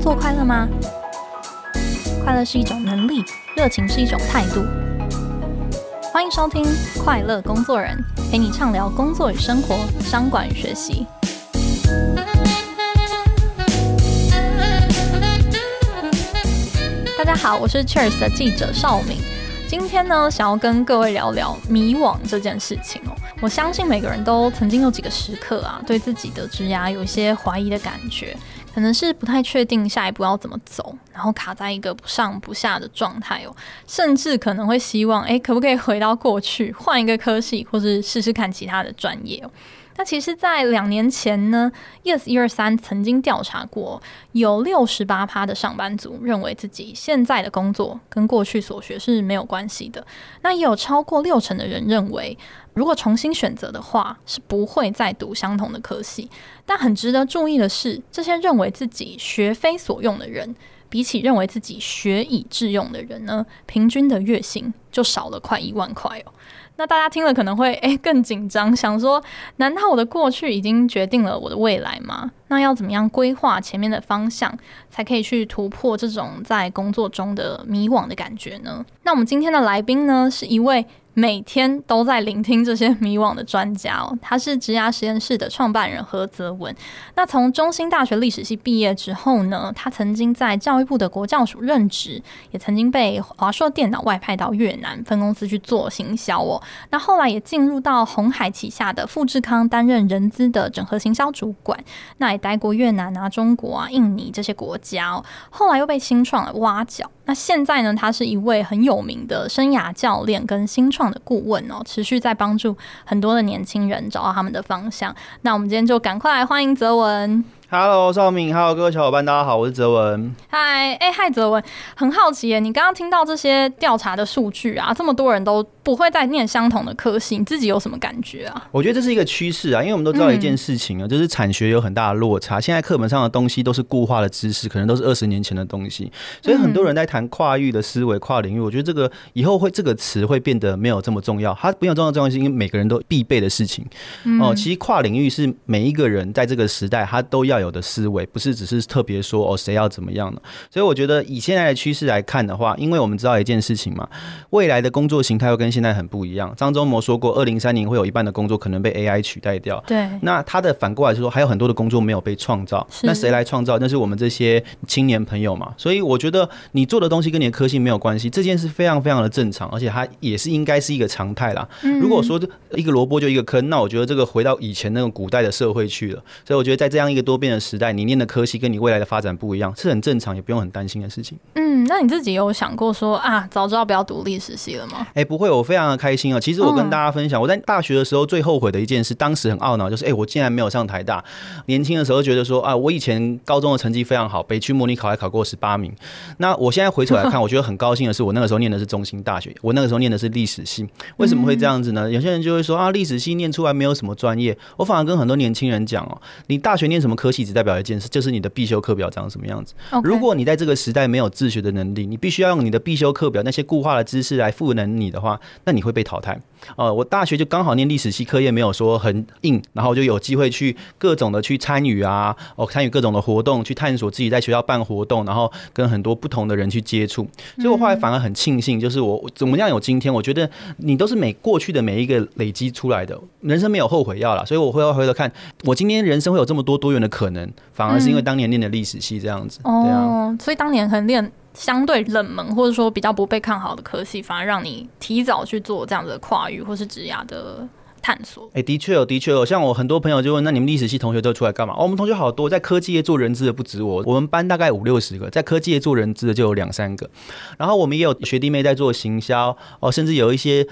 工作快乐吗？快乐是一种能力，热情是一种态度。欢迎收听《快乐工作人》，陪你畅聊工作与生活、商管与学习。大家好，我是 Cheers 的记者邵敏。今天呢，想要跟各位聊聊迷惘这件事情哦。我相信每个人都曾经有几个时刻啊，对自己的职涯有一些怀疑的感觉，可能是不太确定下一步要怎么走，然后卡在一个不上不下的状态哦，甚至可能会希望，诶，可不可以回到过去，换一个科系，或是试试看其他的专业哦。那其实，在两年前呢，YES123 曾经调查过，有六十八趴的上班族认为自己现在的工作跟过去所学是没有关系的。那也有超过六成的人认为，如果重新选择的话，是不会再读相同的科系。但很值得注意的是，这些认为自己学非所用的人，比起认为自己学以致用的人呢，平均的月薪就少了快一万块哦。那大家听了可能会诶更紧张，想说，难道我的过去已经决定了我的未来吗？那要怎么样规划前面的方向，才可以去突破这种在工作中的迷惘的感觉呢？那我们今天的来宾呢，是一位。每天都在聆听这些迷惘的专家哦，他是职涯实验室的创办人何泽文。那从中兴大学历史系毕业之后呢，他曾经在教育部的国教署任职，也曾经被华硕电脑外派到越南分公司去做行销哦。那后来也进入到红海旗下的富士康担任人资的整合行销主管，那也待过越南啊、中国啊、印尼这些国家。后来又被新创挖角。那现在呢，他是一位很有名的生涯教练跟新创的顾问哦，持续在帮助很多的年轻人找到他们的方向。那我们今天就赶快来欢迎泽文。Hello，邵敏，Hello，各位小伙伴，大家好，我是泽文。嗨，哎，嗨，泽文，很好奇耶，你刚刚听到这些调查的数据啊，这么多人都不会再念相同的科系，你自己有什么感觉啊？我觉得这是一个趋势啊，因为我们都知道一件事情啊，嗯、就是产学有很大的落差。现在课本上的东西都是固化的知识，可能都是二十年前的东西，所以很多人在谈跨域的思维、跨领域。我觉得这个以后会这个词会变得没有这么重要，它不用重要重要是因为每个人都必备的事情。哦、嗯，其实跨领域是每一个人在这个时代他都要有的思维。不是只是特别说哦，谁要怎么样呢？所以我觉得以现在的趋势来看的话，因为我们知道一件事情嘛，未来的工作形态会跟现在很不一样。张忠谋说过，二零三零会有一半的工作可能被 AI 取代掉。对，那他的反过来是说，还有很多的工作没有被创造。那谁来创造？那是我们这些青年朋友嘛。所以我觉得你做的东西跟你的科系没有关系，这件事非常非常的正常，而且它也是应该是一个常态啦。如果说一个萝卜就一个坑，那我觉得这个回到以前那个古代的社会去了。所以我觉得在这样一个多变的时代，你念的科系跟你未来的发展不一样，是很正常，也不用很担心的事情。嗯，那你自己有想过说啊，早知道不要读历史系了吗？哎、欸，不会，我非常的开心啊。其实我跟大家分享，哦、我在大学的时候最后悔的一件事，当时很懊恼，就是哎、欸，我竟然没有上台大。年轻的时候觉得说啊，我以前高中的成绩非常好，北区模拟考还考过十八名。那我现在回头来看，我觉得很高兴的是，我那个时候念的是中心大学，我那个时候念的是历史系。为什么会这样子呢？嗯、有些人就会说啊，历史系念出来没有什么专业。我反而跟很多年轻人讲哦，你大学念什么科系，只代表一件事，就是你的必修课表长什么样子。如果你在这个时代没有自学的能力，你必须要用你的必修课表那些固化的知识来赋能你的话，那你会被淘汰。哦、呃，我大学就刚好念历史系，课业没有说很硬，然后就有机会去各种的去参与啊，哦，参与各种的活动，去探索自己在学校办活动，然后跟很多不同的人去接触。所以我后来反而很庆幸，就是我怎么样有今天。我觉得你都是每过去的每一个累积出来的，人生没有后悔药了。所以我会要回头看，我今天人生会有这么多多元的可能，反而是因为当年念的历史系这样子。哦，对啊、所以当年很练。相对冷门或者说比较不被看好的科系，反而让你提早去做这样的跨域或是职涯的探索。哎、欸，的确有，的确有。像我很多朋友就问，那你们历史系同学都出来干嘛？哦，我们同学好多，在科技业做人资的不止我，我们班大概五六十个，在科技业做人资的就有两三个。然后我们也有学弟妹在做行销哦，甚至有一些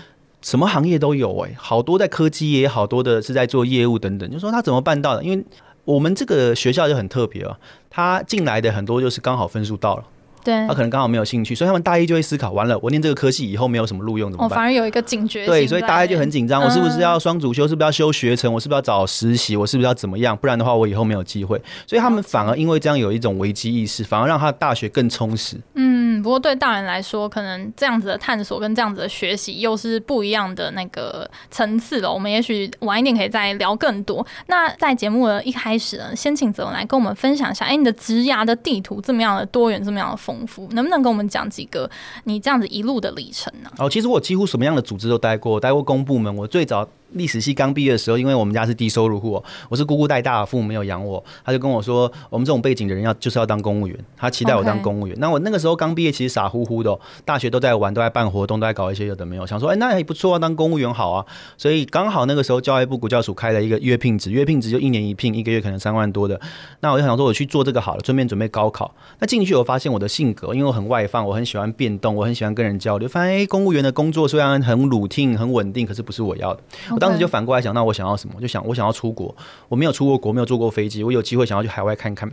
什么行业都有哎、欸，好多在科技业，好多的是在做业务等等。就说他怎么办到的？因为我们这个学校就很特别啊，他进来的很多就是刚好分数到了。对，他可能刚好没有兴趣，所以他们大一就会思考：完了，我念这个科系以后没有什么录用怎么办？哦，反而有一个警觉。对，所以大一就很紧张，我是不是要双主修？是不是要修学程？我是不是要找实习？我是不是要怎么样？不然的话，我以后没有机会。所以他们反而因为这样有一种危机意识，反而让他的大学更充实。嗯，不过对大人来说，可能这样子的探索跟这样子的学习又是不一样的那个层次了。我们也许晚一点可以再聊更多。那在节目的一开始呢，先请泽文来跟我们分享一下，哎，你的职涯的地图这么样的多元，这么样的丰富，能不能跟我们讲几个你这样子一路的历程呢？哦，其实我几乎什么样的组织都待过，待过公部门，我最早。历史系刚毕业的时候，因为我们家是低收入户，我是姑姑带大，父母没有养我，他就跟我说，我们这种背景的人要就是要当公务员，他期待我当公务员。那我那个时候刚毕业，其实傻乎乎的，大学都在玩，都在办活动，都在搞一些有的没有，想说，哎，那也不错啊，当公务员好啊。所以刚好那个时候教育部国教署开了一个约聘职，约聘职就一年一聘，一个月可能三万多的。那我就想说，我去做这个好了，顺便准备高考。那进去我发现我的性格，因为我很外放，我很喜欢变动，我很喜欢跟人交流。发现哎，公务员的工作虽然很 routine 很稳定，可是不是我要的。我当时就反过来想。那我想要什么？我就想，我想要出国。我没有出过国，没有坐过飞机。我有机会想要去海外看看。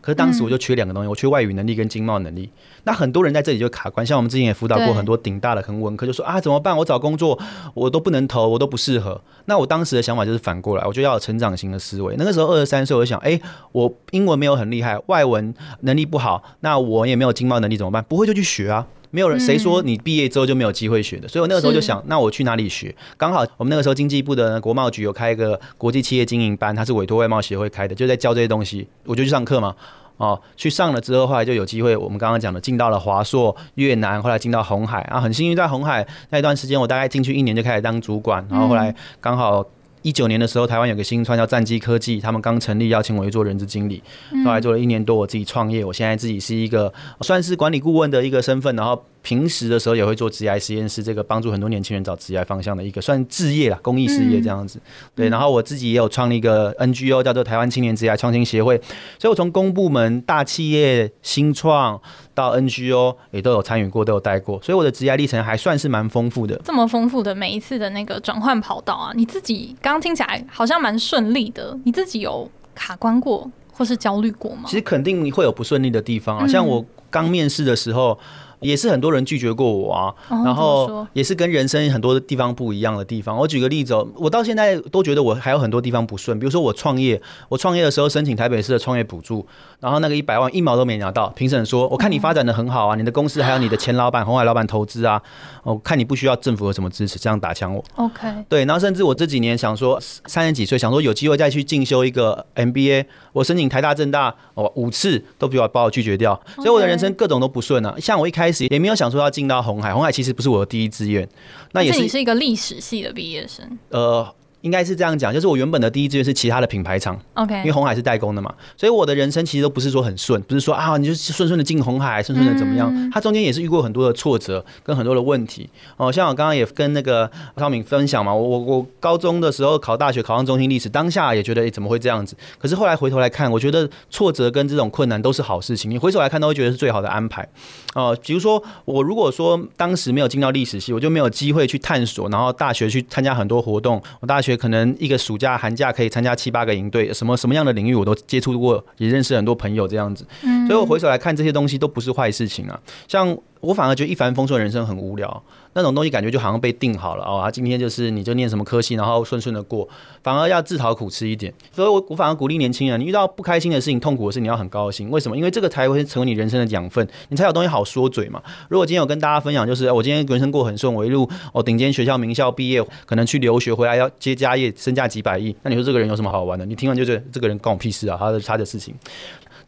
可是当时我就缺两个东西，我缺外语能力跟经贸能力。那很多人在这里就卡关，像我们之前也辅导过很多顶大的很文科，就说啊怎么办？我找工作我都不能投，我都不适合。那我当时的想法就是反过来，我就要有成长型的思维。那个时候二十三岁，我就想，哎，我英文没有很厉害，外文能力不好，那我也没有经贸能力，怎么办？不会就去学啊。没有人谁说你毕业之后就没有机会学的，嗯、所以我那个时候就想，那我去哪里学？刚好我们那个时候经济部的国贸局有开一个国际企业经营班，它是委托外贸协会开的，就在教这些东西，我就去上课嘛。哦，去上了之后，后来就有机会，我们刚刚讲的进到了华硕、越南，后来进到红海啊，很幸运在红海那一段时间，我大概进去一年就开始当主管，然后后来刚好。一九年的时候，台湾有个新创叫战机科技，他们刚成立，邀请我去做人资经理。后来做了一年多，我自己创业。我现在自己是一个算是管理顾问的一个身份，然后平时的时候也会做职涯实验室，这个帮助很多年轻人找职业方向的一个算志业啦，公益事业这样子。对，然后我自己也有创立一个 NGO，叫做台湾青年职涯创新协会。所以我从公部门、大企业、新创。到 NGO 也都有参与过，都有带过，所以我的职业历程还算是蛮丰富的。这么丰富的每一次的那个转换跑道啊，你自己刚刚听起来好像蛮顺利的，你自己有卡关过或是焦虑过吗？其实肯定会有不顺利的地方啊，像我刚面试的时候。也是很多人拒绝过我啊，然后也是跟人生很多的地方不一样的地方。我举个例子哦，我到现在都觉得我还有很多地方不顺。比如说我创业，我创业的时候申请台北市的创业补助，然后那个一百万一毛都没拿到。评审说：“我看你发展的很好啊，你的公司还有你的前老板 红海老板投资啊，我看你不需要政府有什么支持，这样打枪我。” OK，对，然后甚至我这几年想说三十几岁，想说有机会再去进修一个 MBA，我申请台大、政大，哦五次都比我把我拒绝掉，所以我的人生各种都不顺啊。像我一开始。开始也没有想说要进到红海，红海其实不是我的第一志愿，那也是你是一个历史系的毕业生，呃。应该是这样讲，就是我原本的第一志愿是其他的品牌厂，OK，因为红海是代工的嘛，所以我的人生其实都不是说很顺，不是说啊，你就顺顺的进红海，顺顺的怎么样，它中间也是遇过很多的挫折跟很多的问题哦。像我刚刚也跟那个超敏分享嘛，我我我高中的时候考大学考上中心历史，当下也觉得诶怎么会这样子？可是后来回头来看，我觉得挫折跟这种困难都是好事情，你回首来看都会觉得是最好的安排哦。比如说我如果说当时没有进到历史系，我就没有机会去探索，然后大学去参加很多活动，我大学可能一个暑假、寒假可以参加七八个营队，什么什么样的领域我都接触过，也认识很多朋友这样子。所以我回首来看这些东西都不是坏事情啊，像。我反而觉得一帆风顺的人生很无聊，那种东西感觉就好像被定好了哦。他今天就是你就念什么科系，然后顺顺的过，反而要自讨苦吃一点。所以我我反而鼓励年轻人，你遇到不开心的事情、痛苦的事，你要很高兴。为什么？因为这个才会成为你人生的养分，你才有东西好说嘴嘛。如果今天有跟大家分享，就是我今天人生过很顺，我一路哦顶尖学校名校毕业，可能去留学回来要接家业，身价几百亿，那你说这个人有什么好玩的？你听完就觉得这个人关我屁事啊，他的他的事情。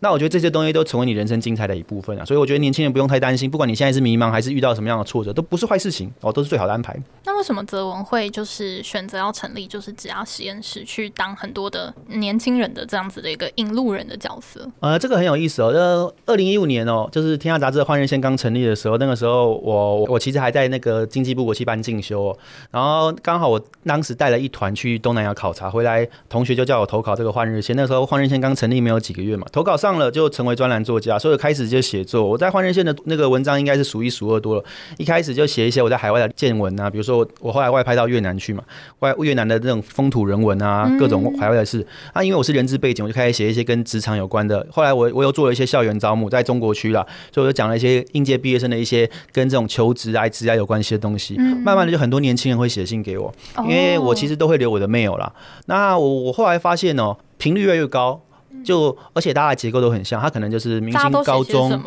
那我觉得这些东西都成为你人生精彩的一部分啊，所以我觉得年轻人不用太担心，不管你现在是迷茫还是遇到什么样的挫折，都不是坏事情哦，都是最好的安排。那为什么泽文会就是选择要成立就是职涯实验室，去当很多的年轻人的这样子的一个引路人的角色？呃，这个很有意思哦。呃，二零一五年哦，就是《天下杂志》的换日线刚成立的时候，那个时候我我其实还在那个经济部国际班进修哦，然后刚好我当时带了一团去东南亚考察，回来同学就叫我投考这个换日线。那时候换日线刚成立没有几个月嘛，投稿上了就成为专栏作家，所以开始就写作。我在换日线的那个文章应该是数一数二多了。一开始就写一些我在海外的见闻啊，比如说我我后来外派到越南去嘛，外越南的这种风土人文啊，各种海外的事。啊，因为我是人资背景，我就开始写一些跟职场有关的。后来我我又做了一些校园招募，在中国区啦，所以我就讲了一些应届毕业生的一些跟这种求职啊、职业有关系的东西。慢慢的，就很多年轻人会写信给我，因为我其实都会留我的 mail 啦。那我我后来发现哦，频率越来越高。就而且大家的结构都很像，他可能就是明星高中、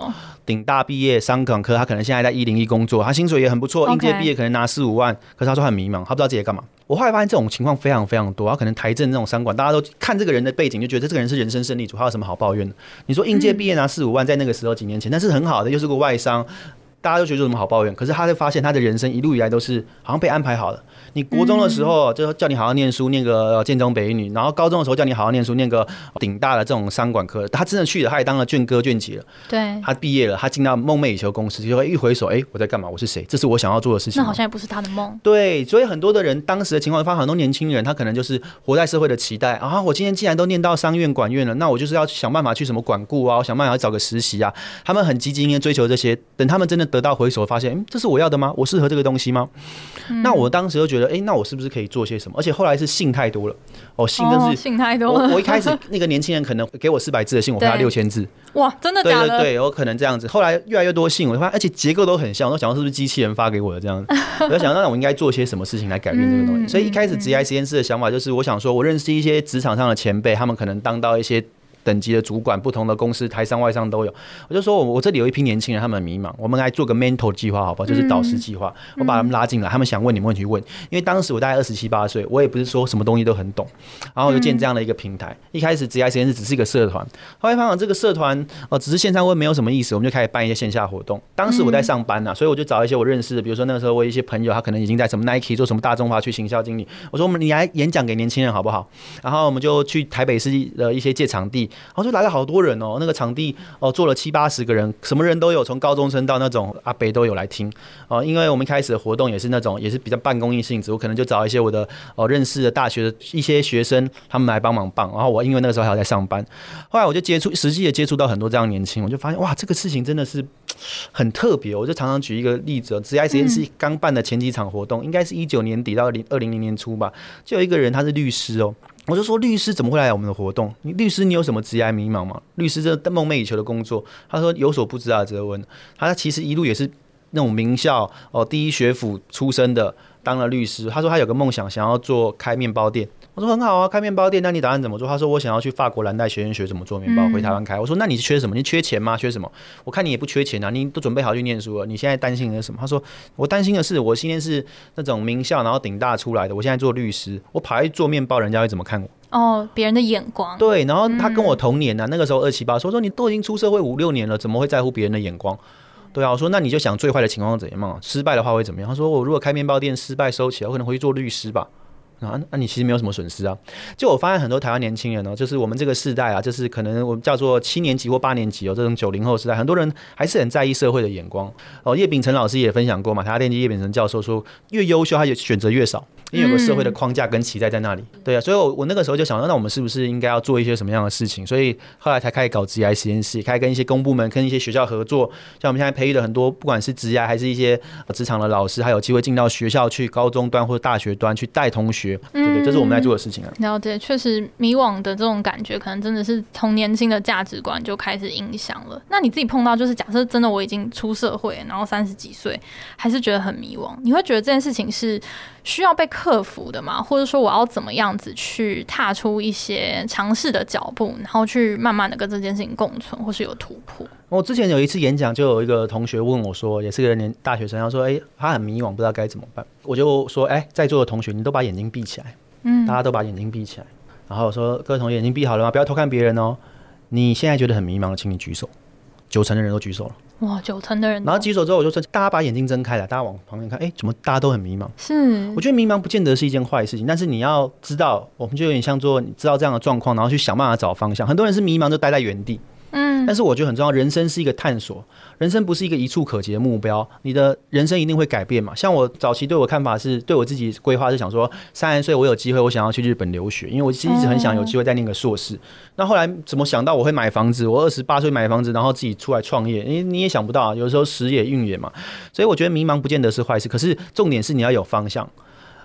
顶大毕业、商港科，他可能现在在一零一工作，他薪水也很不错，应届毕业可能拿四五万，可是他说很迷茫，他不知道自己在干嘛。我后来发现这种情况非常非常多，他可能台政这种商管，大家都看这个人的背景就觉得这个人是人生胜利组，他有什么好抱怨的？你说应届毕业拿四五万，在那个时候几年前，那是很好的，又是个外商。大家都觉得有什么好抱怨？可是他就发现他的人生一路以来都是好像被安排好了。你国中的时候就叫你好好念书，念个建中北一女，然后高中的时候叫你好好念书，念个顶大的这种商管科。他真的去了，他也当了卷哥卷姐了。对，他毕业了，他进到梦寐以求公司，就会一回首，哎，我在干嘛？我是谁？这是我想要做的事情。那好像也不是他的梦。对，所以很多的人当时的情况，发现很多年轻人他可能就是活在社会的期待啊。我今天既然都念到商院管院了，那我就是要想办法去什么管顾啊，我想办法要找个实习啊。他们很积极，应该追求这些。等他们真的得到回首，发现。嗯，这是我要的吗？我适合这个东西吗？嗯、那我当时就觉得，哎、欸，那我是不是可以做些什么？而且后来是信太多了，哦，信真是信太多了。我我一开始那个年轻人可能给我四百字的信，我回他六千字，哇，真的假的？对对对，有可能这样子。后来越来越多信，我发现，而且结构都很像，我都想到是不是机器人发给我的这样子。我在想，那我应该做些什么事情来改变这个东西？所以一开始职业实验室的想法就是，我想说，我认识一些职场上的前辈，他们可能当到一些。等级的主管，不同的公司，台商外商都有。我就说，我我这里有一批年轻人，他们很迷茫，我们来做个 mentor 计划，好不好？就是导师计划，我把他们拉进来，他们想问你们问题问。因为当时我大概二十七八岁，我也不是说什么东西都很懂，然后就建这样的一个平台。一开始职涯实验室只是一个社团，后来发现这个社团哦，只是线上问没有什么意思，我们就开始办一些线下活动。当时我在上班呐，所以我就找一些我认识的，比如说那个时候我一些朋友，他可能已经在什么 Nike 做什么大中华区行销经理。我说我们你来演讲给年轻人好不好？然后我们就去台北市的一些借场地，然后就来了好多。人哦，那个场地哦，坐了七八十个人，什么人都有，从高中生到那种阿伯都有来听哦。因为我们一开始的活动也是那种，也是比较办公益性质，我可能就找一些我的哦认识的大学的一些学生，他们来帮忙办。然后我因为那个时候还在上班，后来我就接触实际的接触到很多这样年轻，我就发现哇，这个事情真的是很特别。我就常常举一个例子，职涯实验室刚办的前几场活动，应该是一九年底到零二零零年初吧，就有一个人他是律师哦。我就说，律师怎么会来我们的活动？你律师，你有什么职业迷茫吗？律师这梦寐以求的工作，他说有所不知啊，哲文。他其实一路也是那种名校哦，第一学府出身的，当了律师。他说他有个梦想，想要做开面包店。我说很好啊，开面包店，那你打算怎么做？他说我想要去法国蓝带学院学怎么做面包，回台湾开。我说那你缺什么？你缺钱吗？缺什么？我看你也不缺钱啊，你都准备好去念书了。你现在担心的是什么？他说我担心的是，我今天是那种名校，然后顶大出来的，我现在做律师，我跑去做面包，人家会怎么看我？哦，别人的眼光。对，然后他跟我同年啊，那个时候二七八，说说你都已经出社会五六年了，怎么会在乎别人的眼光？对啊，我说那你就想最坏的情况怎样嘛？失败的话会怎么样？他说我如果开面包店失败收起来，我可能回去做律师吧。啊，那你其实没有什么损失啊。就我发现很多台湾年轻人哦，就是我们这个世代啊，就是可能我们叫做七年级或八年级哦，这种九零后时代，很多人还是很在意社会的眼光。哦，叶秉成老师也分享过嘛，台大电机叶秉成教授说，越优秀他就选择越少。因为有个社会的框架跟期待在那里，对啊，所以我我那个时候就想说，那我们是不是应该要做一些什么样的事情？所以后来才开始搞职涯实验室，开始跟一些公部门、跟一些学校合作，像我们现在培育了很多，不管是职涯还是一些职场的老师，还有机会进到学校去，高中端或者大学端去带同学，对对，这是我们在做的事情啊。了解，确实迷惘的这种感觉，可能真的是从年轻的价值观就开始影响了。那你自己碰到，就是假设真的我已经出社会，然后三十几岁，还是觉得很迷惘，你会觉得这件事情是需要被克服的吗？或者说我要怎么样子去踏出一些尝试的脚步，然后去慢慢的跟这件事情共存，或是有突破？我之前有一次演讲，就有一个同学问我说，也是个年大学生，他说：“哎，他很迷惘，不知道该怎么办。”我就说：“哎，在座的同学，你都把眼睛闭起来，嗯，大家都把眼睛闭起来。然后我说，各位同学，眼睛闭好了吗？不要偷看别人哦。你现在觉得很迷茫，请你举手。九成的人都举手了。”哇，九成的人，然后举手之后，我就说大家把眼睛睁开了，大家往旁边看，哎，怎么大家都很迷茫？是，我觉得迷茫不见得是一件坏事情，但是你要知道，我们就有点像做，你知道这样的状况，然后去想办法找方向。很多人是迷茫，就待在原地。嗯，但是我觉得很重要，人生是一个探索，人生不是一个一触可及的目标，你的人生一定会改变嘛。像我早期对我看法是，对我自己规划是想说，三十岁我有机会，我想要去日本留学，因为我其实一直很想有机会再念个硕士。那后来怎么想到我会买房子？我二十八岁买房子，然后自己出来创业，因为你也想不到，啊有时候时也运也嘛。所以我觉得迷茫不见得是坏事，可是重点是你要有方向。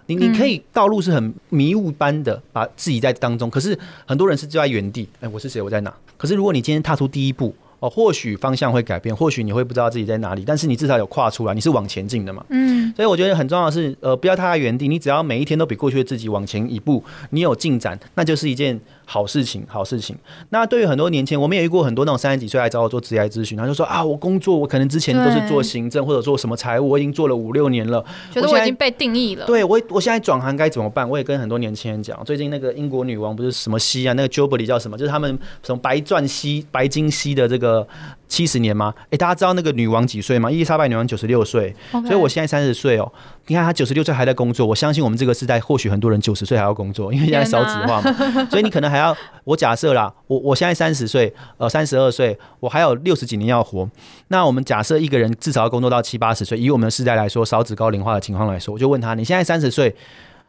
你你可以道路是很迷雾般的，把自己在当中，可是很多人是就在原地。哎，我是谁？我在哪？可是如果你今天踏出第一步，哦，或许方向会改变，或许你会不知道自己在哪里，但是你至少有跨出来，你是往前进的嘛。嗯。嗯，所以我觉得很重要的是，呃，不要踏在原地，你只要每一天都比过去的自己往前一步，你有进展，那就是一件。好事情，好事情。那对于很多年轻人，我们也遇过很多那种三十几岁来找我做职业咨询，他就说啊，我工作我可能之前都是做行政或者做什么财务，我已经做了五六年了，觉得我已经被定义了。对我，我现在转行该怎么办？我也跟很多年轻人讲，最近那个英国女王不是什么西啊，那个 Jubilee 叫什么？就是他们什么白钻西、白金西的这个七十年吗？哎，大家知道那个女王几岁吗？伊丽莎白女王九十六岁.所以我现在三十岁哦。你看她九十六岁还在工作，我相信我们这个时代或许很多人九十岁还要工作，因为现在少子化嘛，所以你可能还要我假设啦，我我现在三十岁，呃三十二岁，我还有六十几年要活。那我们假设一个人至少要工作到七八十岁，以我们的时代来说，少子高龄化的情况来说，我就问他，你现在三十岁。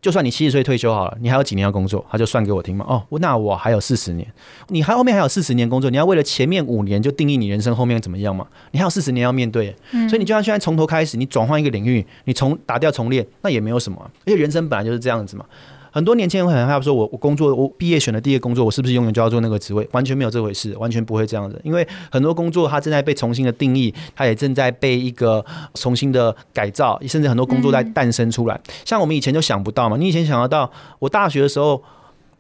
就算你七十岁退休好了，你还有几年要工作？他就算给我听嘛。哦，那我还有四十年，你还后面还有四十年工作，你要为了前面五年就定义你人生后面怎么样嘛？你还有四十年要面对，嗯，所以你就算现在从头开始，你转换一个领域，你从打掉重练，那也没有什么，因为人生本来就是这样子嘛。很多年轻人会很害怕说，我我工作，我毕业选的第一个工作，我是不是永远就要做那个职位？完全没有这回事，完全不会这样子。因为很多工作它正在被重新的定义，它也正在被一个重新的改造，甚至很多工作在诞生出来。像我们以前就想不到嘛，你以前想得到，我大学的时候。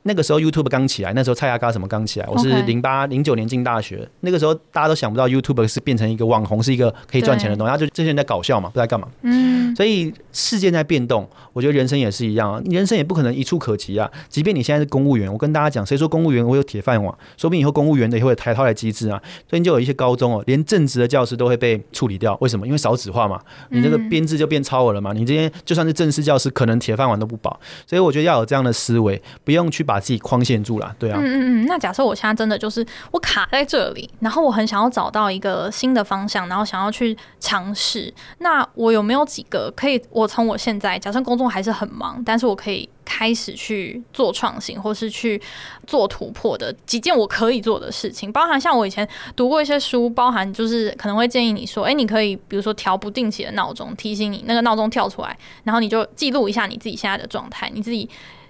那个时候 YouTube 刚起来，那时候蔡阿嘎什么刚起来，我是零八零九年进大学，那个时候大家都想不到 YouTube 是变成一个网红，是一个可以赚钱的东西，他就这些人在搞笑嘛，不知道干嘛。嗯，所以世界在变动，我觉得人生也是一样啊，人生也不可能一触可及啊。即便你现在是公务员，我跟大家讲，谁说公务员会有铁饭碗？说不定以后公务员的也会有台套的机制啊。最近就有一些高中哦，连正职的教师都会被处理掉，为什么？因为少子化嘛，你这个编制就变超额了嘛，你这些就算是正式教师，可能铁饭碗都不保。所以我觉得要有这样的思维，不用去把自己框限住了，对啊。嗯嗯嗯，那假设我现在真的就是我卡在这里，然后我很想要找到一个新的方向，然后想要去尝试。那我有没有几个可以？我从我现在假设工作还是很忙，但是我可以开始去做创新，或是去做突破的几件我可以做的事情，包含像我以前读过一些书，包含就是可能会建议你说，哎、你可以比如说调不定期的闹钟，提醒你那个闹钟跳出来，然后你就记录一下你自己现在的状态，你自己。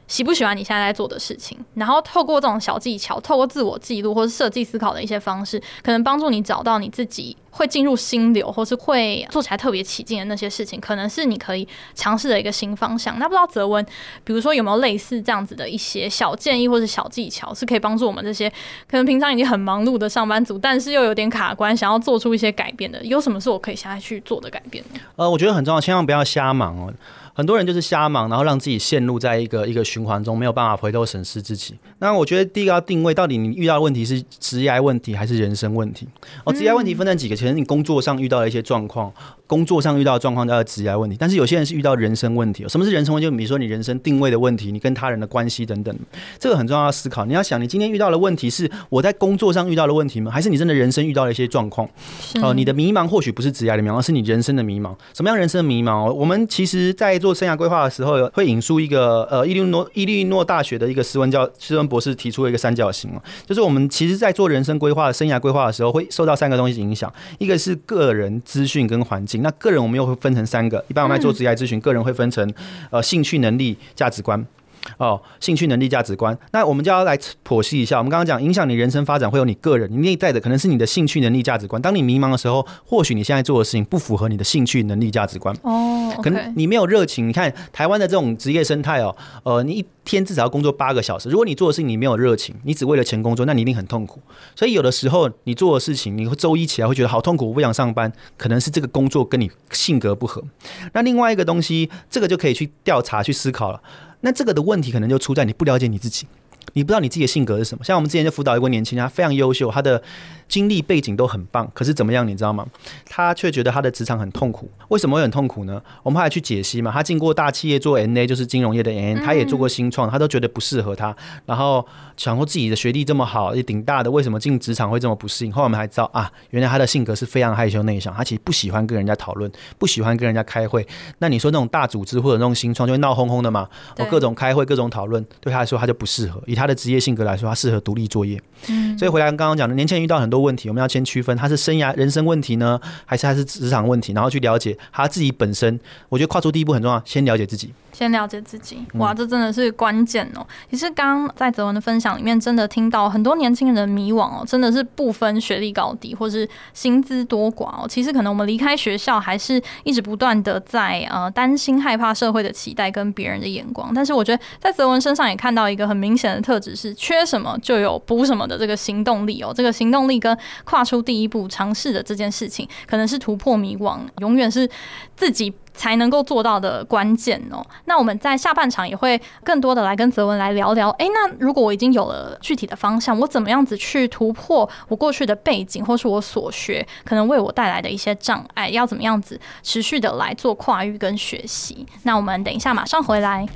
喜不喜欢你现在在做的事情？然后透过这种小技巧，透过自我记录或是设计思考的一些方式，可能帮助你找到你自己会进入心流，或是会做起来特别起劲的那些事情，可能是你可以尝试的一个新方向。那不知道泽文，比如说有没有类似这样子的一些小建议或是小技巧，是可以帮助我们这些可能平常已经很忙碌的上班族，但是又有点卡关，想要做出一些改变的？有什么是我可以现在去做的改变呢？呃，我觉得很重要，千万不要瞎忙哦。很多人就是瞎忙，然后让自己陷入在一个一个循环中，没有办法回头审视自己。那我觉得第一个要定位，到底你遇到的问题是职业问题还是人生问题？哦，职业问题分成几个，其实你工作上遇到的一些状况。工作上遇到的状况叫职业问题，但是有些人是遇到人生问题。什么是人生问题？就比如说你人生定位的问题，你跟他人的关系等等，这个很重要要思考。你要想，你今天遇到的问题是我在工作上遇到的问题吗？还是你真的人生遇到了一些状况？哦、呃，你的迷茫或许不是职业的迷茫，而是你人生的迷茫。什么样人生的迷茫？我们其实在做生涯规划的时候，会引述一个呃伊利诺伊利诺大学的一个斯文教斯文博士提出了一个三角形哦，就是我们其实在做人生规划、生涯规划的时候，会受到三个东西影响，一个是个人、资讯跟环境。那个人我们又会分成三个，一般我们来做职业咨询，个人会分成呃兴趣、能力、价值观。哦，兴趣、能力、价值观，那我们就要来剖析一下。我们刚刚讲，影响你人生发展会有你个人，你内在的可能是你的兴趣、能力、价值观。当你迷茫的时候，或许你现在做的事情不符合你的兴趣、能力、价值观。哦，可能你没有热情。你看台湾的这种职业生态哦，呃，你一天至少要工作八个小时。如果你做的事情你没有热情，你只为了钱工作，那你一定很痛苦。所以有的时候你做的事情，你会周一起来会觉得好痛苦，我不想上班。可能是这个工作跟你性格不合。那另外一个东西，这个就可以去调查、去思考了。那这个的问题可能就出在你不了解你自己，你不知道你自己的性格是什么。像我们之前就辅导一位年轻人，他非常优秀，他的。经历背景都很棒，可是怎么样，你知道吗？他却觉得他的职场很痛苦。为什么会很痛苦呢？我们后来去解析嘛。他进过大企业做 NA，就是金融业的 N，他也做过新创，他都觉得不适合他。然后想说自己的学历这么好，也顶大的，为什么进职场会这么不适应？后来我们还知道啊，原来他的性格是非常害羞内向，他其实不喜欢跟人家讨论，不喜欢跟人家开会。那你说那种大组织或者那种新创就会闹哄哄的嘛？哦，各种开会，各种讨论，对他来说他就不适合。以他的职业性格来说，他适合独立作业。嗯，所以回来刚刚讲的，年轻人遇到很多问题，我们要先区分他是生涯人生问题呢，还是他是职场问题，然后去了解他自己本身。我觉得跨出第一步很重要，先了解自己。先了解自己，哇，这真的是关键哦。其实刚刚在泽文的分享里面，真的听到很多年轻人的迷惘哦，真的是不分学历高低，或是薪资多寡哦。其实可能我们离开学校，还是一直不断的在呃担心、害怕社会的期待跟别人的眼光。但是我觉得在泽文身上也看到一个很明显的特质，是缺什么就有补什么的这个行动力哦。这个行动力跟跨出第一步尝试的这件事情，可能是突破迷惘，永远是自己才能够做到的关键哦。那我们在下半场也会更多的来跟泽文来聊聊。诶，那如果我已经有了具体的方向，我怎么样子去突破我过去的背景，或是我所学可能为我带来的一些障碍？要怎么样子持续的来做跨域跟学习？那我们等一下马上回来。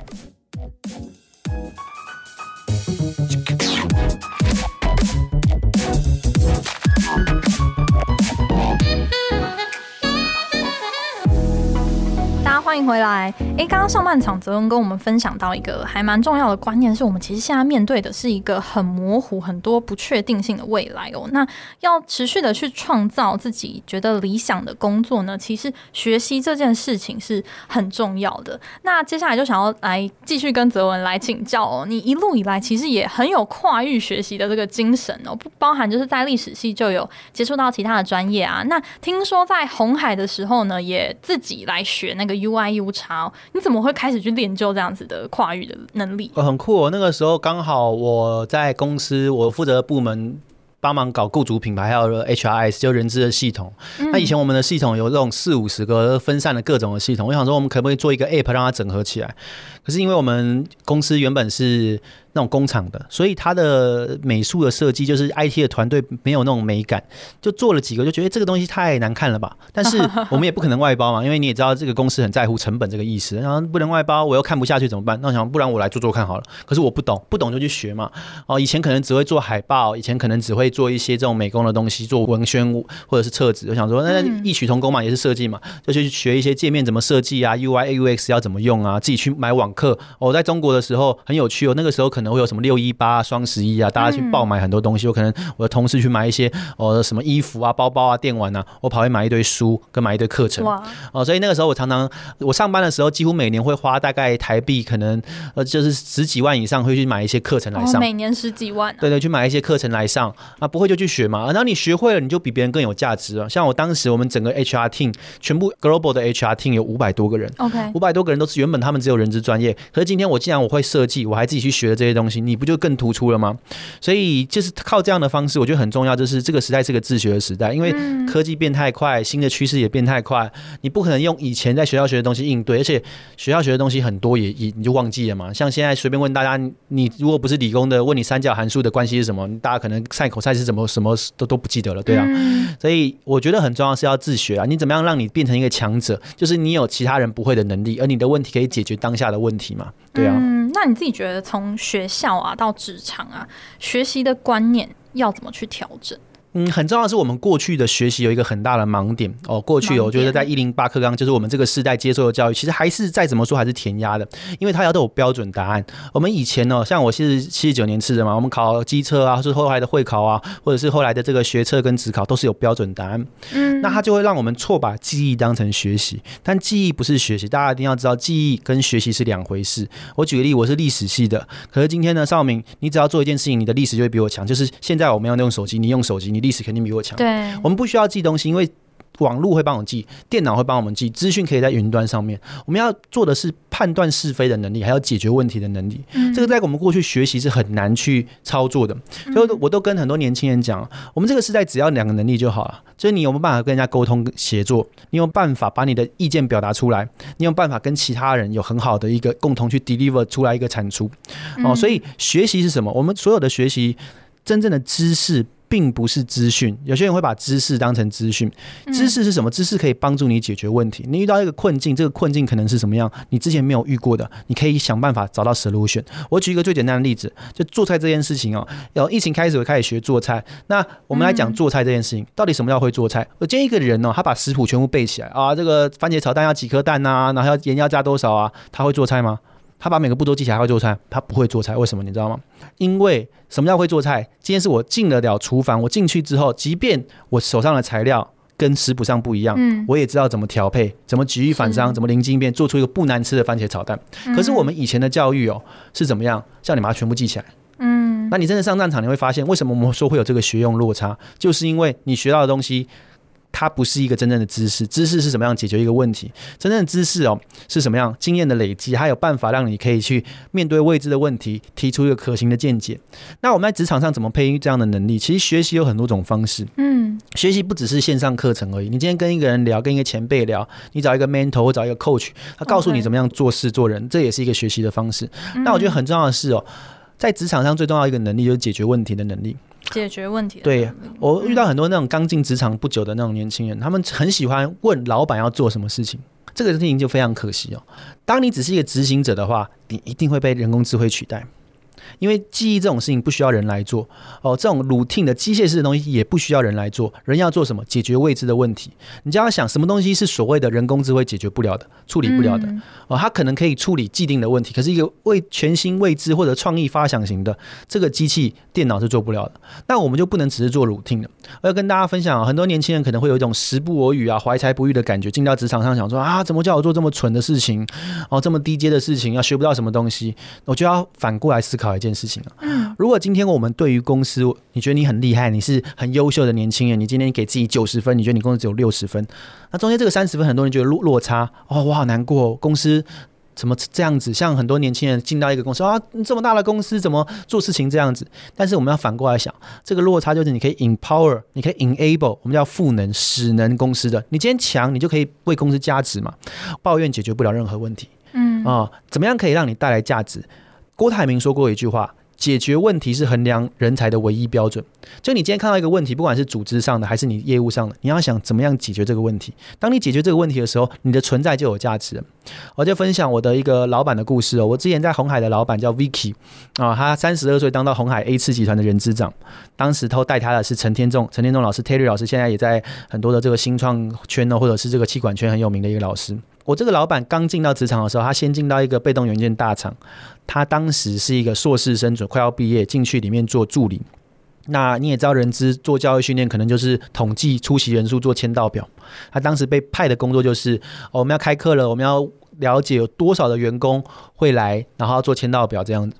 回来。诶，刚刚上半场泽文跟我们分享到一个还蛮重要的观念，是我们其实现在面对的是一个很模糊、很多不确定性的未来哦。那要持续的去创造自己觉得理想的工作呢，其实学习这件事情是很重要的。那接下来就想要来继续跟泽文来请教哦。你一路以来其实也很有跨域学习的这个精神哦，不包含就是在历史系就有接触到其他的专业啊。那听说在红海的时候呢，也自己来学那个 UI。U 差，你怎么会开始去练就这样子的跨域的能力？哦，很酷哦！那个时候刚好我在公司，我负责的部门帮忙搞雇主品牌，还有 HRS 就人资的系统。嗯。那以前我们的系统有这种四五十个分散的各种的系统，我想说我们可不可以做一个 App 让它整合起来？可是因为我们公司原本是那种工厂的，所以它的美术的设计就是 IT 的团队没有那种美感，就做了几个，就觉得这个东西太难看了吧。但是我们也不可能外包嘛，因为你也知道这个公司很在乎成本这个意思，然后不能外包，我又看不下去怎么办？那我想不然我来做做看好了。可是我不懂，不懂就去学嘛。哦，以前可能只会做海报，以前可能只会做一些这种美工的东西，做文宣或者是册子。我想说那异曲同工嘛，也是设计嘛，就去学一些界面怎么设计啊，UI UX 要怎么用啊，自己去买网课。我在中国的时候很有趣哦，那个时候可能会有什么六一八。啊，双十一啊，大家去爆买很多东西。我可能我的同事去买一些哦，什么衣服啊、包包啊、电玩啊，我跑去买一堆书，跟买一堆课程。哇！哦，所以那个时候我常常我上班的时候，几乎每年会花大概台币可能呃就是十几万以上，会去买一些课程来上。每年十几万。对对，去买一些课程来上啊，不会就去学嘛。然后你学会了，你就比别人更有价值了。像我当时我们整个 HR team 全部 global 的 HR team 有五百多个人。OK，五百多个人都是原本他们只有人资专业，可是今天我既然我会设计，我还自己去学了这些东西，你不就更？突出了吗？所以就是靠这样的方式，我觉得很重要。就是这个时代是个自学的时代，因为科技变太快，新的趋势也变太快，你不可能用以前在学校学的东西应对，而且学校学的东西很多也也你就忘记了嘛。像现在随便问大家，你如果不是理工的，问你三角函数的关系是什么，大家可能赛口赛、是什么，什么都都不记得了，对啊。所以我觉得很重要是要自学啊。你怎么样让你变成一个强者？就是你有其他人不会的能力，而你的问题可以解决当下的问问题嘛？对啊。嗯，那你自己觉得从学校啊到职场啊，学习的观念要怎么去调整？嗯，很重要的是我们过去的学习有一个很大的盲点哦。过去我觉得在一零八课纲，就是我们这个世代接受的教育，其实还是再怎么说还是填鸭的，因为它要都有标准答案。我们以前呢，像我是七十九年次的嘛，我们考机测啊，或是后来的会考啊，或者是后来的这个学测跟职考，都是有标准答案。嗯，那它就会让我们错把记忆当成学习，但记忆不是学习，大家一定要知道，记忆跟学习是两回事。我举个例，我是历史系的，可是今天呢，邵明，你只要做一件事情，你的历史就会比我强。就是现在我们要用手机，你用手机，你历史肯定比我强。对，我们不需要记东西，因为网络会帮我记，电脑会帮我们记，资讯可以在云端上面。我们要做的是判断是非的能力，还有解决问题的能力。这个在我们过去学习是很难去操作的。所以我都跟很多年轻人讲，我们这个时代只要两个能力就好了，就是你有没有办法跟人家沟通协作，你有办法把你的意见表达出来，你有办法跟其他人有很好的一个共同去 deliver 出来一个产出。哦，所以学习是什么？我们所有的学习，真正的知识。并不是资讯，有些人会把知识当成资讯。知识是什么？知识可以帮助你解决问题。你遇到一个困境，这个困境可能是什么样？你之前没有遇过的，你可以想办法找到 solution。我举一个最简单的例子，就做菜这件事情哦。然后疫情开始，我开始学做菜。那我们来讲做菜这件事情，到底什么叫会做菜？我建议一个人哦，他把食谱全部背起来啊，这个番茄炒蛋要几颗蛋呐？然后要盐要加多少啊？他会做菜吗？他把每个步骤记起来，他会做菜，他不会做菜，为什么？你知道吗？因为什么叫会做菜？今天是我进得了厨房，我进去之后，即便我手上的材料跟食谱上不一样，嗯，我也知道怎么调配，怎么举一反三，怎么灵机应变，做出一个不难吃的番茄炒蛋。可是我们以前的教育哦，是怎么样？叫你把它全部记起来。嗯，那你真的上战场，你会发现为什么我们说会有这个学用落差，就是因为你学到的东西。它不是一个真正的知识，知识是怎么样解决一个问题？真正的知识哦，是什么样经验的累积？还有办法让你可以去面对未知的问题，提出一个可行的见解。那我们在职场上怎么培育这样的能力？其实学习有很多种方式。嗯，学习不只是线上课程而已。你今天跟一个人聊，跟一个前辈聊，你找一个 mentor 或找一个 coach，他告诉你怎么样做事做人，这也是一个学习的方式。那我觉得很重要的是哦，在职场上最重要一个能力就是解决问题的能力。解决问题。对，我遇到很多那种刚进职场不久的那种年轻人，他们很喜欢问老板要做什么事情，这个事情就非常可惜哦。当你只是一个执行者的话，你一定会被人工智慧取代。因为记忆这种事情不需要人来做哦，这种 routine 的机械式的东西也不需要人来做。人要做什么？解决未知的问题。你就要想什么东西是所谓的人工智慧解决不了的、处理不了的哦？它可能可以处理既定的问题，可是一个未全新未知或者创意发想型的这个机器电脑是做不了的。那我们就不能只是做 routine 的。我要跟大家分享，很多年轻人可能会有一种时不我与啊、怀才不遇的感觉，进到职场上想说啊，怎么叫我做这么蠢的事情哦，这么低阶的事情，要学不到什么东西，我就要反过来思考一件事情啊。嗯，如果今天我们对于公司，你觉得你很厉害，你是很优秀的年轻人，你今天给自己九十分，你觉得你公司只有六十分，那中间这个三十分，很多人觉得落落差，哦，我好难过，公司怎么这样子？像很多年轻人进到一个公司啊，这么大的公司怎么做事情这样子？但是我们要反过来想，这个落差就是你可以 empower，你可以 enable，我们叫赋能、使能公司的。你今天强，你就可以为公司加值嘛。抱怨解决不了任何问题，嗯啊，怎么样可以让你带来价值？郭台铭说过一句话。解决问题是衡量人才的唯一标准。就你今天看到一个问题，不管是组织上的还是你业务上的，你要想怎么样解决这个问题。当你解决这个问题的时候，你的存在就有价值。我就分享我的一个老板的故事哦。我之前在红海的老板叫 Vicky 啊，他三十二岁当到红海 A 次集团的人资长，当时偷带他的是陈天仲，陈天仲老师 Terry 老师，现在也在很多的这个新创圈呢，或者是这个气管圈很有名的一个老师。我这个老板刚进到职场的时候，他先进到一个被动元件大厂，他当时是一个硕士生，准快要毕业，进去里面做助理。那你也知道，人资做教育训练，可能就是统计出席人数，做签到表。他当时被派的工作就是，哦，我们要开课了，我们要了解有多少的员工会来，然后要做签到表这样子。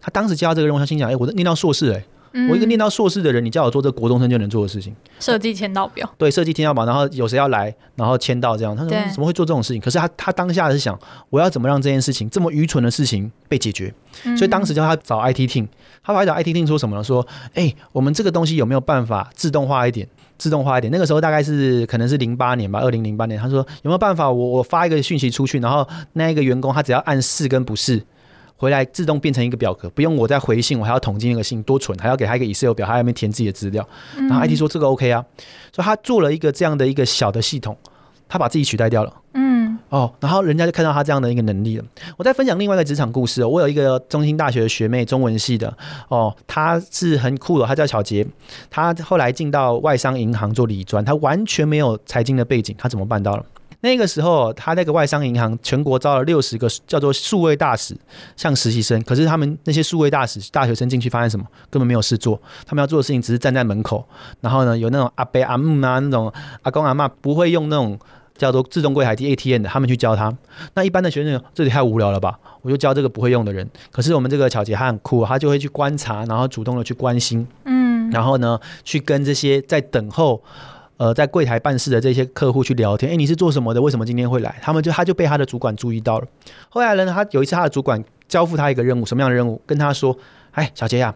他当时接到这个任务，他心想：哎，我念到硕士哎。我一个念到硕士的人，你叫我做这个国中生就能做的事情，设计签到表，对，设计签到表，然后有谁要来，然后签到这样。他说怎么会做这种事情？可是他他当下是想，我要怎么让这件事情这么愚蠢的事情被解决？所以当时叫他找 IT team，他来找 IT team 说什么呢？说，哎，我们这个东西有没有办法自动化一点？自动化一点？那个时候大概是可能是零八年吧，二零零八年。他说有没有办法？我我发一个讯息出去，然后那一个员工他只要按是跟不是。回来自动变成一个表格，不用我再回信，我还要统计那个信多蠢，还要给他一个 Excel 表，还要面填自己的资料。然后 IT 说这个 OK 啊，所以他做了一个这样的一个小的系统，他把自己取代掉了。嗯，哦，然后人家就看到他这样的一个能力了。我再分享另外一个职场故事哦，我有一个中兴大学的学妹，中文系的哦，她是很酷的，她叫小杰，她后来进到外商银行做理专，她完全没有财经的背景，她怎么办到了？那个时候，他那个外商银行全国招了六十个叫做数位大使，像实习生。可是他们那些数位大使大学生进去，发现什么？根本没有事做。他们要做的事情只是站在门口，然后呢，有那种阿伯阿姆啊，那种阿公阿妈不会用那种叫做自动柜台机 ATM 的，他们去教他。那一般的学生，这里太无聊了吧？我就教这个不会用的人。可是我们这个巧姐她很酷，她就会去观察，然后主动的去关心，嗯，然后呢，去跟这些在等候。呃，在柜台办事的这些客户去聊天，哎，你是做什么的？为什么今天会来？他们就他就被他的主管注意到了。后来呢，他有一次他的主管交付他一个任务，什么样的任务？跟他说，哎，小杰呀，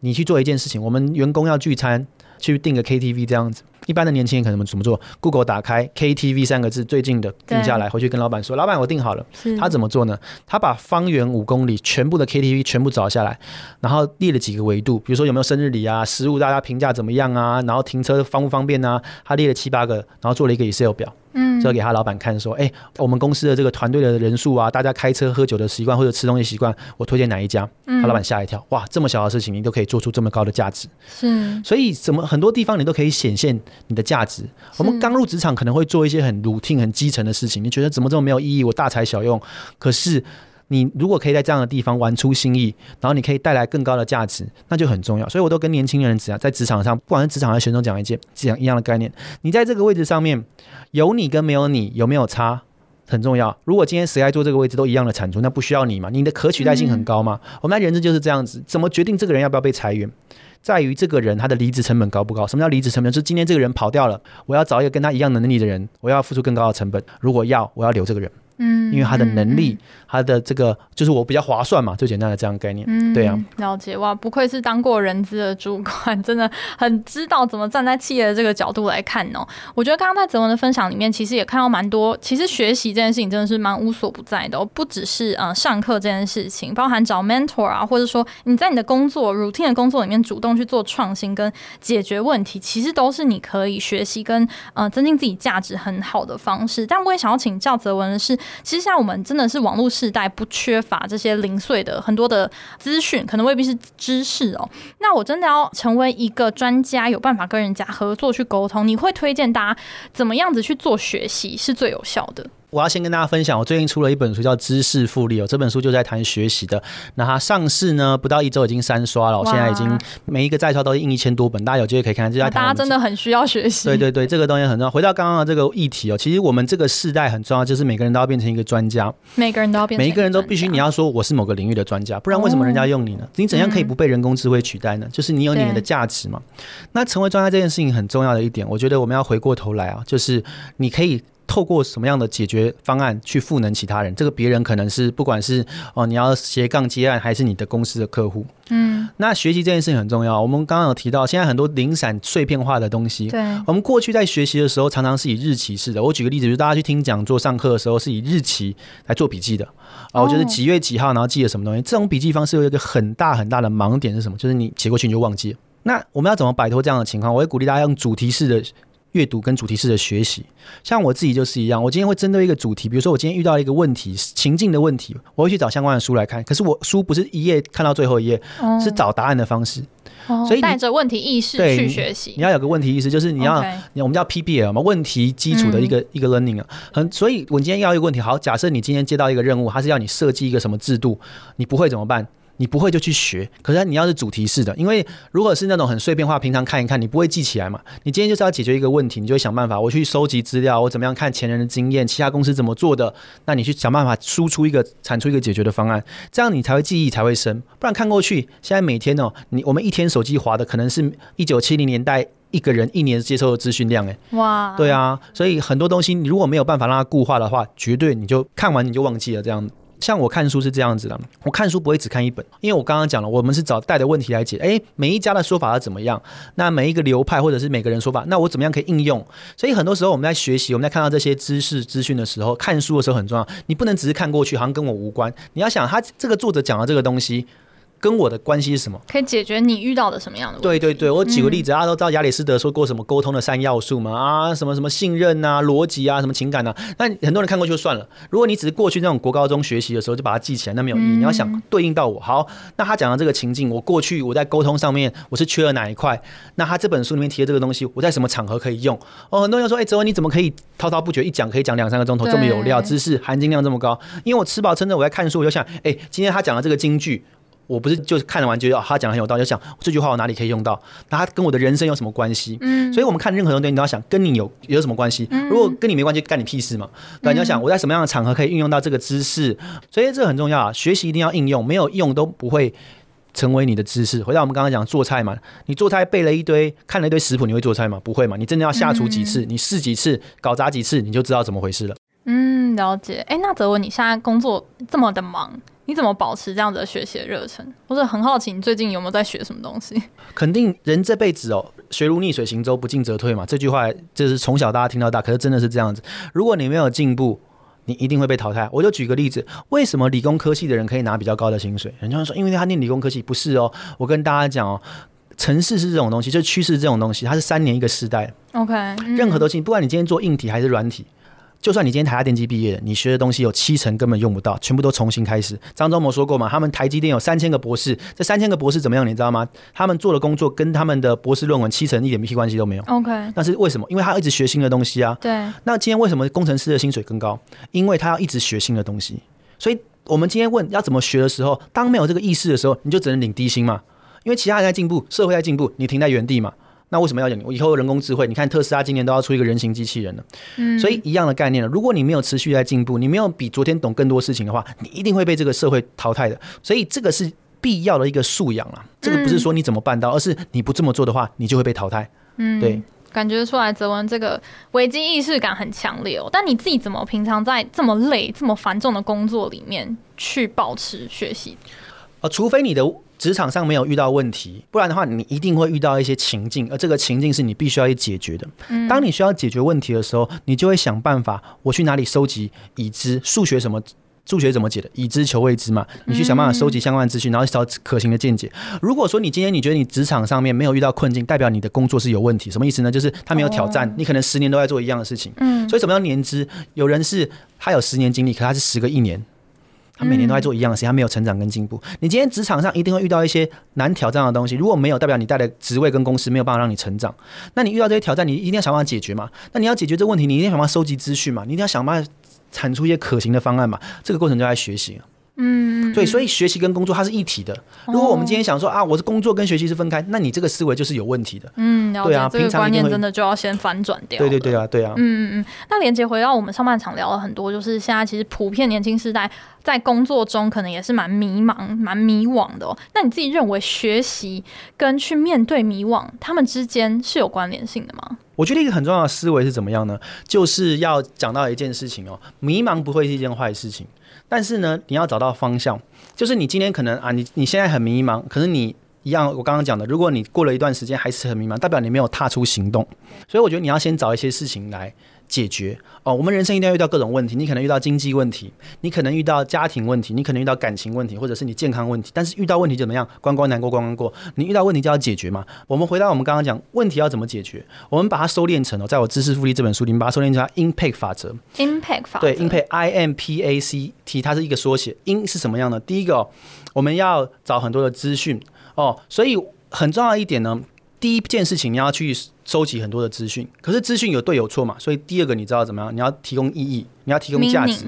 你去做一件事情，我们员工要聚餐，去订个 KTV 这样子。一般的年轻人可能怎么做？Google 打开 KTV 三个字，最近的定下来，回去跟老板说：“老板，我订好了。”他怎么做呢？他把方圆五公里全部的 KTV 全部找下来，然后列了几个维度，比如说有没有生日礼啊，食物大家评价怎么样啊，然后停车方不方便啊？他列了七八个，然后做了一个 Excel 表。嗯，就给他老板看，说，哎、欸，我们公司的这个团队的人数啊，大家开车喝酒的习惯或者吃东西习惯，我推荐哪一家？他老板吓一跳，哇，这么小的事情你都可以做出这么高的价值，是，所以怎么很多地方你都可以显现你的价值。我们刚入职场可能会做一些很 routine 很基层的事情，你觉得怎么这么没有意义？我大材小用，可是。你如果可以在这样的地方玩出新意，然后你可以带来更高的价值，那就很重要。所以我都跟年轻人讲，在职场上，不管是职场还是学生，讲一件讲一样的概念。你在这个位置上面，有你跟没有你有没有差很重要。如果今天谁来做这个位置都一样的产出，那不需要你嘛？你的可取代性很高吗？嗯、我们在人资就是这样子，怎么决定这个人要不要被裁员？在于这个人他的离职成本高不高？什么叫离职成本？就是今天这个人跑掉了，我要找一个跟他一样能力的人，我要付出更高的成本。如果要，我要留这个人。嗯，因为他的能力，他的这个就是我比较划算嘛，最简单的这样概念。嗯，对啊，了解哇，不愧是当过人资的主管，真的很知道怎么站在企业的这个角度来看哦。我觉得刚刚在泽文的分享里面，其实也看到蛮多，其实学习这件事情真的是蛮无所不在的哦，不只是呃上课这件事情，包含找 mentor 啊，或者说你在你的工作 routine 的工作里面主动去做创新跟解决问题，其实都是你可以学习跟呃增进自己价值很好的方式。但我也想要请教泽文的是。其实像我们真的是网络时代，不缺乏这些零碎的很多的资讯，可能未必是知识哦。那我真的要成为一个专家，有办法跟人家合作去沟通，你会推荐大家怎么样子去做学习是最有效的？我要先跟大家分享，我最近出了一本书，叫《知识复利》哦。这本书就在谈学习的。那它上市呢，不到一周已经三刷了。我现在已经每一个在刷都印一千多本，大家有机会可以看看。就在。大家真的很需要学习。对对对，这个东西很重要。回到刚刚的这个议题哦，其实我们这个世代很重要，就是每个人都要变成一个专家。每个人都要变成。每一个人都必须你要说我是某个领域的专家，不然为什么人家用你呢？你怎样可以不被人工智慧取代呢？就是你有你的价值嘛。那成为专家这件事情很重要的一点，我觉得我们要回过头来啊，就是你可以。透过什么样的解决方案去赋能其他人？这个别人可能是不管是哦，你要斜杠接案，还是你的公司的客户。嗯，那学习这件事情很重要。我们刚刚有提到，现在很多零散碎片化的东西。对，我们过去在学习的时候，常常是以日期式的。我举个例子，就是大家去听讲座、上课的时候，是以日期来做笔记的。啊，我觉得几月几号，然后记了什么东西。这种笔记方式有一个很大很大的盲点是什么？就是你写过去你就忘记了。那我们要怎么摆脱这样的情况？我会鼓励大家用主题式的。阅读跟主题式的学习，像我自己就是一样。我今天会针对一个主题，比如说我今天遇到一个问题，情境的问题，我会去找相关的书来看。可是我书不是一页看到最后一页，哦、是找答案的方式。哦、所以带着问题意识去学习，你要有个问题意识，就是你要.我们叫 PBL 嘛，问题基础的一个、嗯、一个 learning 啊。很，所以我今天要一个问题，好，假设你今天接到一个任务，它是要你设计一个什么制度，你不会怎么办？你不会就去学，可是你要是主题式的，因为如果是那种很碎片化，平常看一看，你不会记起来嘛。你今天就是要解决一个问题，你就会想办法，我去收集资料，我怎么样看前人的经验，其他公司怎么做的，那你去想办法输出一个、产出一个解决的方案，这样你才会记忆才会深。不然看过去，现在每天哦，你我们一天手机滑的可能是一九七零年代一个人一年接受的资讯量，哎，哇，对啊，所以很多东西你如果没有办法让它固化的话，绝对你就看完你就忘记了这样。像我看书是这样子的，我看书不会只看一本，因为我刚刚讲了，我们是找带的问题来解。诶，每一家的说法要怎么样？那每一个流派或者是每个人说法，那我怎么样可以应用？所以很多时候我们在学习，我们在看到这些知识资讯的时候，看书的时候很重要。你不能只是看过去，好像跟我无关。你要想，他这个作者讲的这个东西。跟我的关系是什么？可以解决你遇到的什么样的问题？对对对，我举个例子，大家都知道亚里士多德说过什么沟通的三要素嘛？啊，什么什么信任啊、逻辑啊、什么情感啊。那很多人看过去就算了。如果你只是过去那种国高中学习的时候就把它记起来，那没有意义。你要想对应到我，好，那他讲的这个情境，我过去我在沟通上面我是缺了哪一块？那他这本书里面提的这个东西，我在什么场合可以用？哦，很多人说，哎，泽文你怎么可以滔滔不绝一讲可以讲两三个钟头，这么有料，知识含金量这么高？因为我吃饱撑着我在看书，我就想，哎，今天他讲的这个金句。我不是就是看了完觉得他讲的很有道理，就想这句话我哪里可以用到？那他跟我的人生有什么关系？嗯，所以我们看任何东西，你都要想跟你有有什么关系？如果跟你没关系，干你屁事嘛？对，你要想我在什么样的场合可以运用到这个知识？所以这很重要啊！学习一定要应用，没有用都不会成为你的知识。回到我们刚刚讲做菜嘛，你做菜背了一堆，看了一堆食谱，你会做菜吗？不会嘛？你真的要下厨几次，你试几次，搞砸几次，你就知道怎么回事了。嗯，了解。哎，那泽文，你现在工作这么的忙？你怎么保持这样子的学习的热忱？我是很好奇，你最近有没有在学什么东西？肯定人这辈子哦，学如逆水行舟，不进则退嘛。这句话就是从小大家听到大，可是真的是这样子。如果你没有进步，你一定会被淘汰。我就举个例子，为什么理工科系的人可以拿比较高的薪水？人家说，因为他念理工科系，不是哦。我跟大家讲哦，城市是这种东西，就是趋势这种东西，它是三年一个时代。OK，嗯，任何东西，不管你今天做硬体还是软体。就算你今天台大电机毕业，你学的东西有七成根本用不到，全部都重新开始。张忠谋说过嘛，他们台积电有三千个博士，这三千个博士怎么样？你知道吗？他们做的工作跟他们的博士论文七成一点屁关系都没有。OK，那是为什么？因为他一直学新的东西啊。对。那今天为什么工程师的薪水更高？因为他要一直学新的东西。所以我们今天问要怎么学的时候，当没有这个意识的时候，你就只能领低薪嘛。因为其他人在进步，社会在进步，你停在原地嘛。那为什么要讲？我以后人工智慧，你看特斯拉今年都要出一个人形机器人了。嗯，所以一样的概念了。如果你没有持续在进步，你没有比昨天懂更多事情的话，你一定会被这个社会淘汰的。所以这个是必要的一个素养了。这个不是说你怎么办到，而是你不这么做的话，你就会被淘汰。嗯，对，感觉出来泽文这个危机意识感很强烈哦。但你自己怎么平常在这么累、这么繁重的工作里面去保持学习？呃，除非你的。职场上没有遇到问题，不然的话，你一定会遇到一些情境，而这个情境是你必须要去解决的。当你需要解决问题的时候，你就会想办法，我去哪里收集已知数学什么数学怎么解的，已知求未知嘛，你去想办法收集相关的资讯，然后找可行的见解。如果说你今天你觉得你职场上面没有遇到困境，代表你的工作是有问题，什么意思呢？就是他没有挑战，你可能十年都在做一样的事情。嗯，所以什么叫年资？有人是他有十年经历，可他是十个一年。他每年都在做一样的事情，他没有成长跟进步。你今天职场上一定会遇到一些难挑战的东西，如果没有，代表你带的职位跟公司没有办法让你成长。那你遇到这些挑战，你一定要想办法解决嘛？那你要解决这个问题，你一定要想办法收集资讯嘛？你一定要想办法产出一些可行的方案嘛？这个过程就在学习。嗯，对，所以学习跟工作它是一体的。如果我们今天想说啊，我的工作跟学习是分开，那你这个思维就是有问题的。嗯，对啊，这个观念真的就要先反转掉。对对对啊，对啊。嗯嗯嗯。那连接回到我们上半场聊了很多，就是现在其实普遍年轻时代在工作中可能也是蛮迷茫、蛮迷惘的哦。那你自己认为学习跟去面对迷惘，他们之间是有关联性的吗？我觉得一个很重要的思维是怎么样呢？就是要讲到一件事情哦，迷茫不会是一件坏事情。但是呢，你要找到方向，就是你今天可能啊，你你现在很迷茫，可是你一样，我刚刚讲的，如果你过了一段时间还是很迷茫，代表你没有踏出行动。所以我觉得你要先找一些事情来解决哦，我们人生一定要遇到各种问题，你可能遇到经济问题，你可能遇到家庭问题，你可能遇到感情问题，或者是你健康问题。但是遇到问题就怎么样？关关难过关关过。你遇到问题就要解决嘛。我们回到我们刚刚讲问题要怎么解决，我们把它收敛成哦，在我知识复利这本书里面把它收敛成 impact 法则。impact 法则对 impact i m p a c t 它是一个缩写。in 是什么样的？第一个，我们要找很多的资讯哦，所以很重要一点呢。第一件事情，你要去收集很多的资讯，可是资讯有对有错嘛，所以第二个你知道怎么样？你要提供意义，你要提供价值，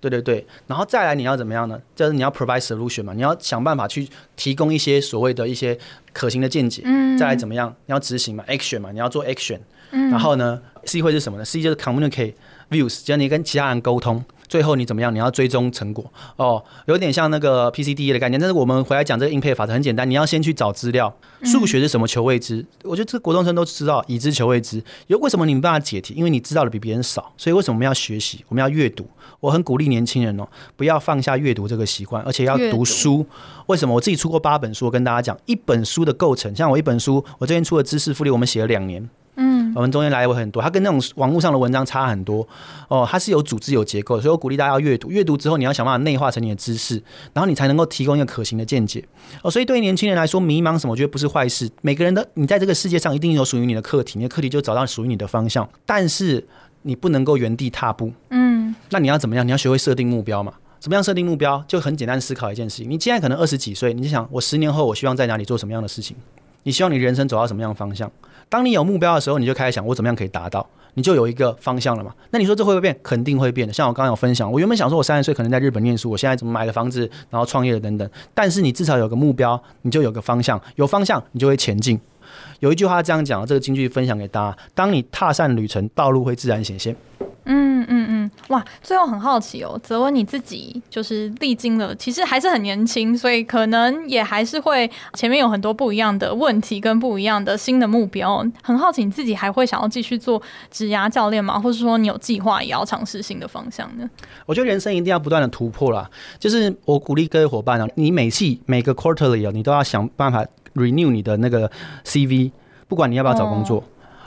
对对对，然后再来你要怎么样呢？就是你要 provide solution 嘛，你要想办法去提供一些所谓的一些可行的见解，再来怎么样？你要执行嘛，action 嘛，你要做 action，然后呢，C 会是什么呢？C 就是 communicate views，就是你跟其他人沟通。最后你怎么样？你要追踪成果哦，有点像那个 PCDE 的概念。但是我们回来讲这个 impact 法则很简单，你要先去找资料。数学是什么？求未知。我觉得这个国中生都知道，已知求未知。有为什么你没办法解题？因为你知道的比别人少。所以为什么我们要学习？我们要阅读。我很鼓励年轻人哦，不要放下阅读这个习惯，而且要读书。为什么？我自己出过八本书，我跟大家讲一本书的构成。像我一本书，我这边出了知识复利，我们写了两年。嗯，我们中间来回很多，它跟那种网络上的文章差很多哦。它是有组织、有结构，所以我鼓励大家要阅读。阅读之后，你要想办法内化成你的知识，然后你才能够提供一个可行的见解哦。所以对于年轻人来说，迷茫什么，我觉得不是坏事。每个人的你在这个世界上一定有属于你的课题，你的课题就找到属于你的方向。但是你不能够原地踏步。嗯，那你要怎么样？你要学会设定目标嘛。怎么样设定目标？就很简单思考一件事情。你现在可能二十几岁，你就想我十年后我希望在哪里做什么样的事情？你希望你人生走到什么样的方向？当你有目标的时候，你就开始想我怎么样可以达到，你就有一个方向了嘛。那你说这会不会变？肯定会变的。像我刚刚有分享，我原本想说我三十岁可能在日本念书，我现在怎么买了房子，然后创业等等。但是你至少有个目标，你就有个方向，有方向你就会前进。有一句话这样讲，这个金句分享给大家：当你踏上旅程，道路会自然显现。嗯嗯，哇！最后很好奇哦，泽文你自己就是历经了，其实还是很年轻，所以可能也还是会前面有很多不一样的问题跟不一样的新的目标。很好奇你自己还会想要继续做职涯教练吗？或者说你有计划也要尝试新的方向呢？我觉得人生一定要不断的突破啦。就是我鼓励各位伙伴啊，你每季每个 quarterly 啊，你都要想办法 renew 你的那个 CV，不管你要不要找工作。哦，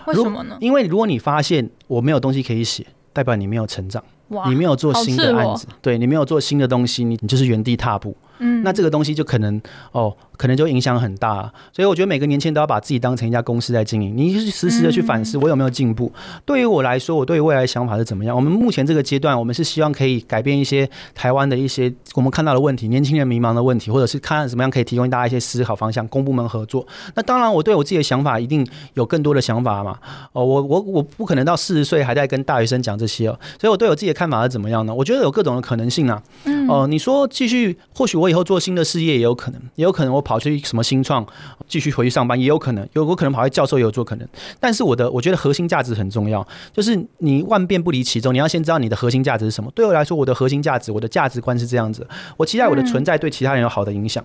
为什么呢？因为如果你发现我没有东西可以写。代表你没有成长，你没有做新的案子，对，你没有做新的东西，你你就是原地踏步。嗯，那这个东西就可能哦，可能就影响很大。所以我觉得每个年轻人都要把自己当成一家公司在经营，你就是时时的去反思我有没有进步。对于我来说，我对于未来的想法是怎么样？我们目前这个阶段，我们是希望可以改变一些台湾的一些我们看到的问题，年轻人迷茫的问题，或者是看怎么样可以提供大家一些思考方向，公部门合作。那当然，我对我自己的想法一定有更多的想法嘛。哦，我我我不可能到四十岁还在跟大学生讲这些哦。所以我对我自己的看法是怎么样呢？我觉得有各种的可能性啊。嗯。哦、呃，你说继续，或许我以后做新的事业也有可能，也有可能我跑去什么新创，继续回去上班也有可能，有我可能跑去教授也有做可能。但是我的我觉得核心价值很重要，就是你万变不离其宗，你要先知道你的核心价值是什么。对我来说，我的核心价值，我的价值观是这样子，我期待我的存在对其他人有好的影响，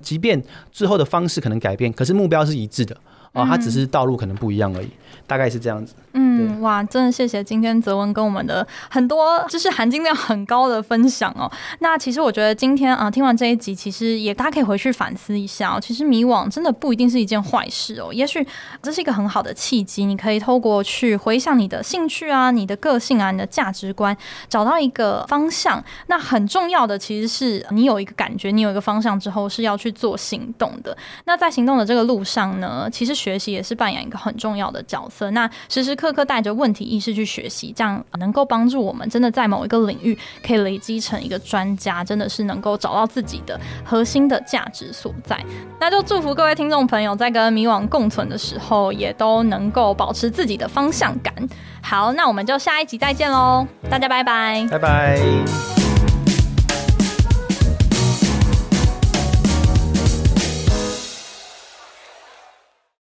即便之后的方式可能改变，可是目标是一致的。啊、哦，它只是道路可能不一样而已，大概是这样子。嗯，哇，真的谢谢今天泽文跟我们的很多知识含金量很高的分享哦。那其实我觉得今天啊，听完这一集，其实也大家可以回去反思一下哦。其实迷惘真的不一定是一件坏事哦，也许这是一个很好的契机，你可以透过去回想你的兴趣啊、你的个性啊、你的价值观，找到一个方向。那很重要的其实是你有一个感觉，你有一个方向之后是要去做行动的。那在行动的这个路上呢，其实学习也是扮演一个很重要的角色。那时时刻刻带着问题意识去学习，这样能够帮助我们真的在某一个领域可以累积成一个专家，真的是能够找到自己的核心的价值所在。那就祝福各位听众朋友在跟迷惘共存的时候，也都能够保持自己的方向感。好，那我们就下一集再见喽，大家拜拜，拜拜。